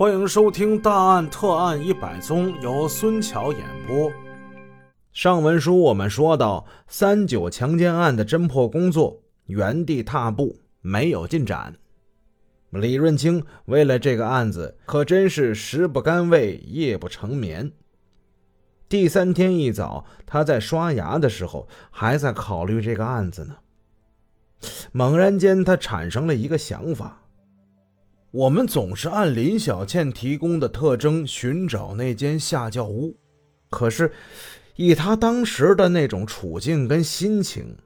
欢迎收听《大案特案一百宗》，由孙桥演播。上文书我们说到，三九强奸案的侦破工作原地踏步，没有进展。李润清为了这个案子，可真是食不甘味，夜不成眠。第三天一早，他在刷牙的时候，还在考虑这个案子呢。猛然间，他产生了一个想法。我们总是按林小倩提供的特征寻找那间下轿屋，可是以她当时的那种处境跟心情，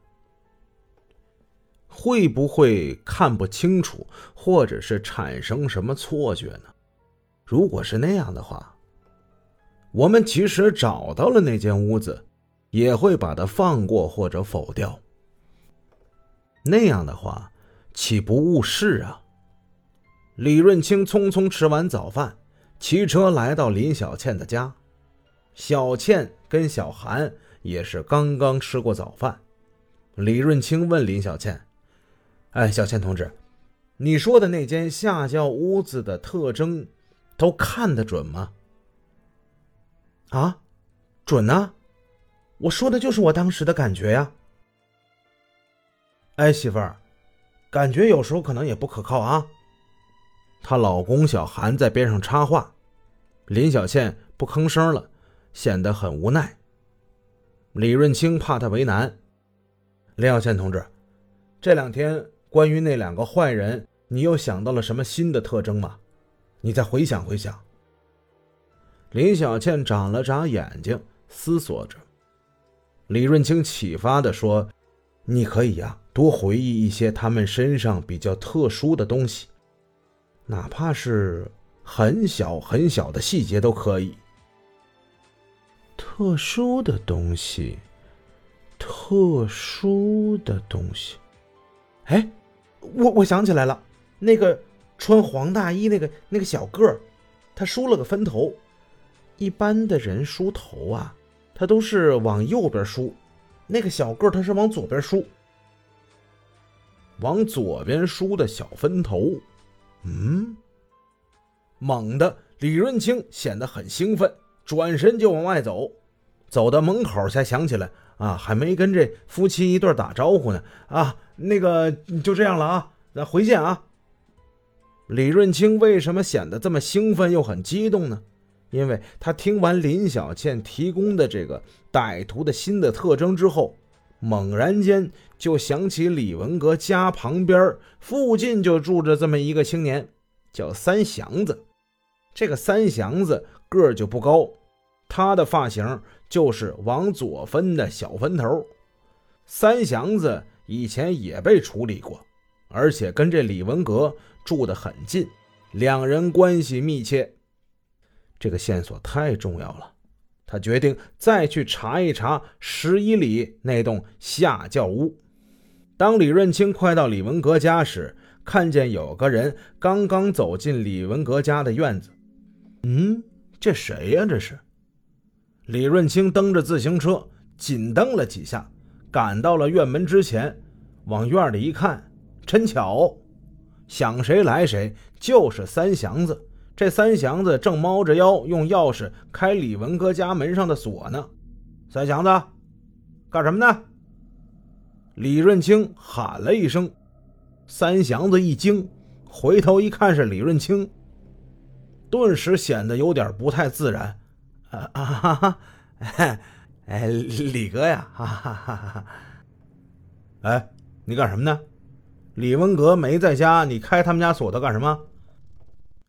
会不会看不清楚，或者是产生什么错觉呢？如果是那样的话，我们即使找到了那间屋子，也会把它放过或者否掉。那样的话，岂不误事啊？李润清匆匆吃完早饭，骑车来到林小倩的家。小倩跟小韩也是刚刚吃过早饭。李润清问林小倩：“哎，小倩同志，你说的那间下轿屋子的特征，都看得准吗？”“啊，准啊！我说的就是我当时的感觉呀。”“哎，媳妇儿，感觉有时候可能也不可靠啊。”她老公小韩在边上插话，林小倩不吭声了，显得很无奈。李润清怕她为难，林小倩同志，这两天关于那两个坏人，你又想到了什么新的特征吗？你再回想回想。林小倩眨了眨眼睛，思索着。李润清启发的说：“你可以呀，多回忆一些他们身上比较特殊的东西。”哪怕是很小很小的细节都可以。特殊的东西，特殊的东西。哎，我我想起来了，那个穿黄大衣那个那个小个儿，他梳了个分头。一般的人梳头啊，他都是往右边梳，那个小个儿他是往左边梳，往左边梳的小分头。嗯，猛的李润清显得很兴奋，转身就往外走，走到门口才想起来啊，还没跟这夫妻一对打招呼呢啊，那个就这样了啊，咱回见啊。李润清为什么显得这么兴奋又很激动呢？因为他听完林小倩提供的这个歹徒的新的特征之后。猛然间就想起李文革家旁边附近就住着这么一个青年，叫三祥子。这个三祥子个儿就不高，他的发型就是往左分的小分头。三祥子以前也被处理过，而且跟这李文革住得很近，两人关系密切。这个线索太重要了。他决定再去查一查十一里那栋下轿屋。当李润清快到李文革家时，看见有个人刚刚走进李文革家的院子。嗯，这谁呀？这是李润清蹬着自行车，紧蹬了几下，赶到了院门之前，往院里一看，真巧，想谁来谁，就是三祥子。这三祥子正猫着腰用钥匙开李文革家门上的锁呢。三祥子，干什么呢？李润清喊了一声。三祥子一惊，回头一看是李润清，顿时显得有点不太自然。啊啊哈哈！哎，李哥呀，哈哈哈哈！哎，你干什么呢？李文革没在家，你开他们家锁他干什么？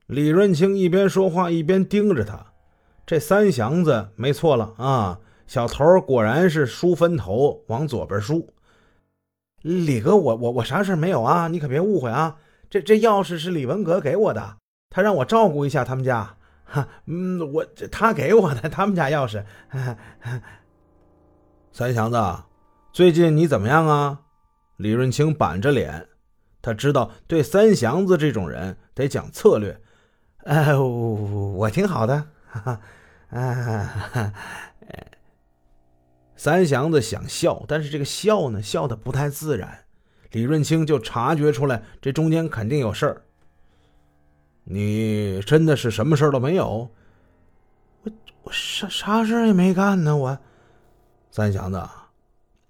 李润清一边说话一边盯着他，这三祥子没错了啊！小头果然是梳分头，往左边梳。李哥，我我我啥事没有啊，你可别误会啊！这这钥匙是李文革给我的，他让我照顾一下他们家。哈，嗯，我他给我的他们家钥匙。三祥子，最近你怎么样啊？李润清板着脸，他知道对三祥子这种人得讲策略。呃，我挺好的，哈哈，啊，三祥子想笑，但是这个笑呢，笑的不太自然。李润清就察觉出来，这中间肯定有事儿。你真的是什么事儿都没有？我我啥啥事也没干呢，我。三祥子，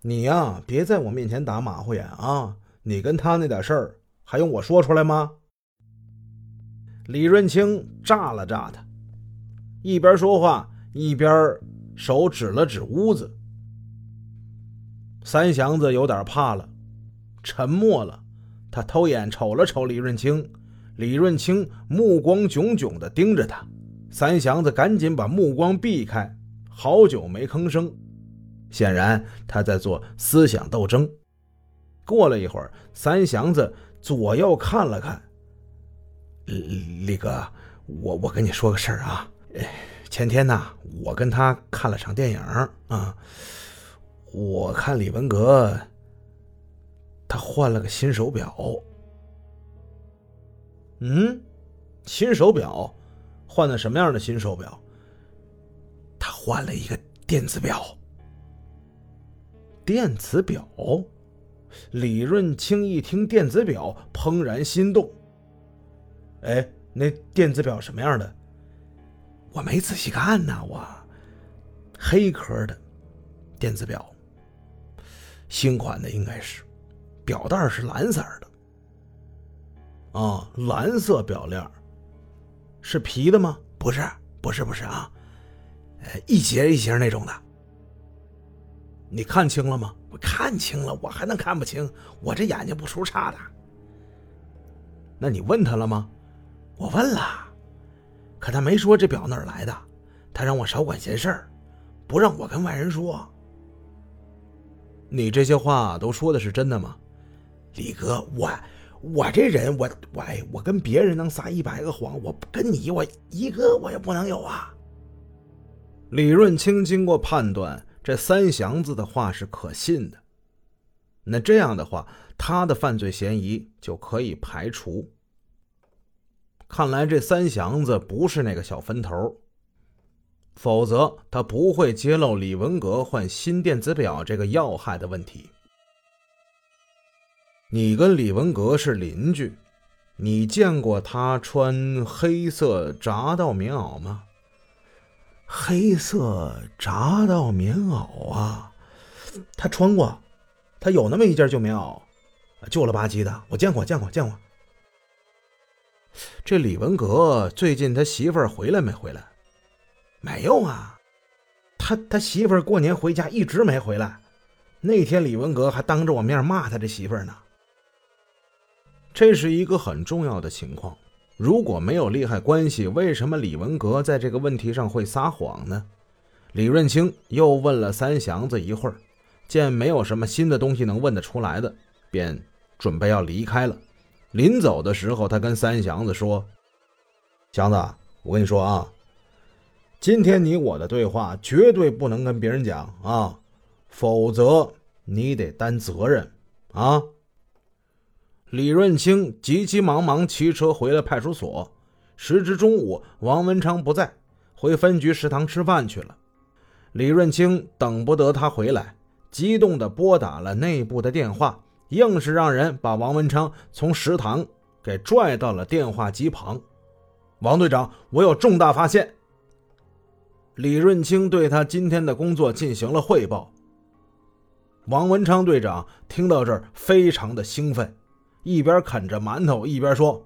你呀，别在我面前打马虎眼啊！你跟他那点事儿，还用我说出来吗？李润清炸了炸他，一边说话一边手指了指屋子。三祥子有点怕了，沉默了。他偷眼瞅了瞅李润清，李润清目光炯炯地盯着他。三祥子赶紧把目光避开，好久没吭声。显然他在做思想斗争。过了一会儿，三祥子左右看了看。李哥，我我跟你说个事儿啊，前天呢，我跟他看了场电影啊。我看李文革，他换了个新手表。嗯，新手表，换的什么样的新手表？他换了一个电子表。电子表，李润清一听电子表，怦然心动。哎，那电子表什么样的？我没仔细看呢。我黑壳的电子表，新款的应该是，表带是蓝色的。啊，蓝色表链，是皮的吗？不是，不是，不是啊，一节一节那种的。你看清了吗？我看清了，我还能看不清？我这眼睛不出差的。那你问他了吗？我问了，可他没说这表哪儿来的，他让我少管闲事儿，不让我跟外人说。你这些话都说的是真的吗？李哥，我我这人，我我哎我跟别人能撒一百个谎，我跟你我一个我也不能有啊。李润清经过判断。这三祥子的话是可信的，那这样的话，他的犯罪嫌疑就可以排除。看来这三祥子不是那个小分头，否则他不会揭露李文革换新电子表这个要害的问题。你跟李文革是邻居，你见过他穿黑色铡道棉袄吗？黑色铡道棉袄啊，他穿过，他有那么一件旧棉袄，旧了吧唧的，我见过，见过，见过。这李文革最近他媳妇儿回来没回来？没有啊，他他媳妇儿过年回家一直没回来。那天李文革还当着我面骂他这媳妇儿呢。这是一个很重要的情况。如果没有利害关系，为什么李文革在这个问题上会撒谎呢？李润清又问了三祥子一会儿，见没有什么新的东西能问得出来的，便准备要离开了。临走的时候，他跟三祥子说：“祥子，我跟你说啊，今天你我的对话绝对不能跟别人讲啊，否则你得担责任啊。”李润清急急忙忙骑车回了派出所。时值中午，王文昌不在，回分局食堂吃饭去了。李润清等不得他回来，激动地拨打了内部的电话，硬是让人把王文昌从食堂给拽到了电话机旁。王队长，我有重大发现。李润清对他今天的工作进行了汇报。王文昌队长听到这儿，非常的兴奋。一边啃着馒头，一边说：“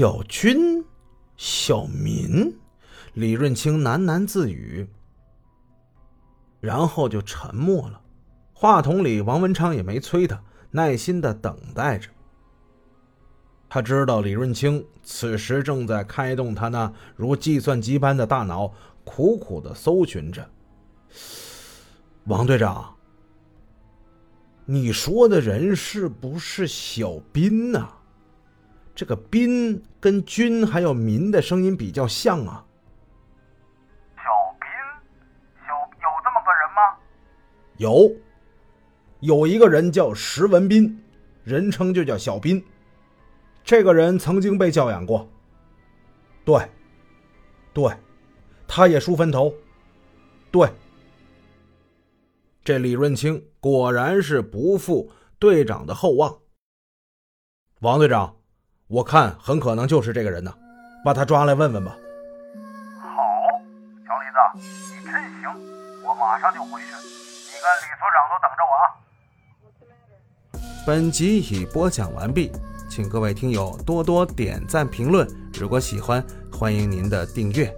小军，小民。李润清喃喃自语，然后就沉默了，话筒里，王文昌也没催他，耐心的等待着。他知道李润清此时正在开动他那如计算机般的大脑，苦苦的搜寻着。王队长，你说的人是不是小斌呐？这个“斌”跟“军”还有“民”的声音比较像啊。小斌，有有这么个人吗？有，有一个人叫石文斌，人称就叫小斌。这个人曾经被教养过。对，对，他也梳分头。对，这李润清果然是不负队长的厚望。王队长。我看很可能就是这个人呢，把他抓来问问吧。好，小李子，你真行，我马上就回去，你跟李所长都等着我啊。本集已播讲完毕，请各位听友多多点赞评论，如果喜欢，欢迎您的订阅。